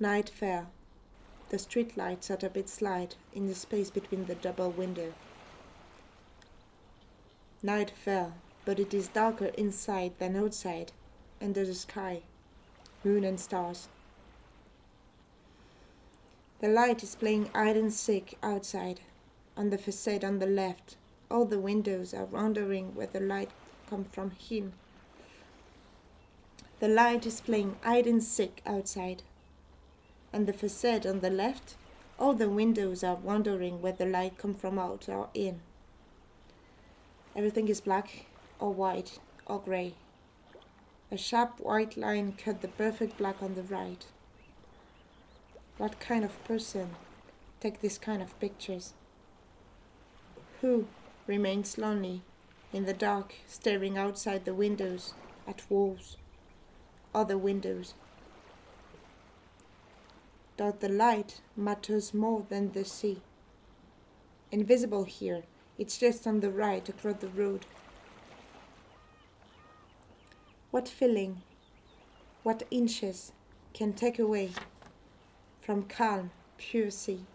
Night fair. The street lights at a bit slide in the space between the double window. Night fair, but it is darker inside than outside, under the sky, moon and stars. The light is playing hide and seek outside. On the facade on the left, all the windows are wondering where the light comes from in. The light is playing hide and seek outside. On the facade on the left, all the windows are wondering where the light comes from out or in. Everything is black or white or grey. A sharp white line cut the perfect black on the right. What kind of person take this kind of pictures? Who remains lonely in the dark, staring outside the windows at walls, other windows? Does the light matters more than the sea? Invisible here, it's just on the right across the road. What feeling, what inches can take away from calm, pure sea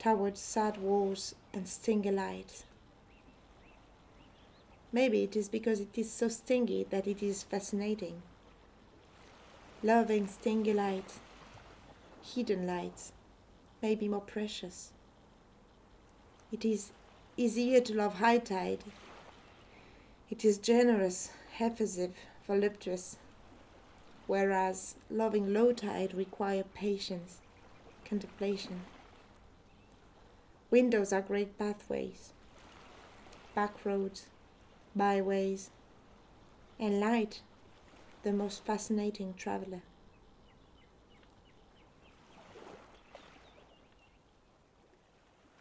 towards sad walls and stingy lights? Maybe it is because it is so stingy that it is fascinating. Loving stingy lights, hidden lights, may be more precious. It is easier to love high tide. It is generous, effusive, voluptuous, whereas loving low tide requires patience, contemplation. Windows are great pathways, back roads, byways, and light, the most fascinating traveler.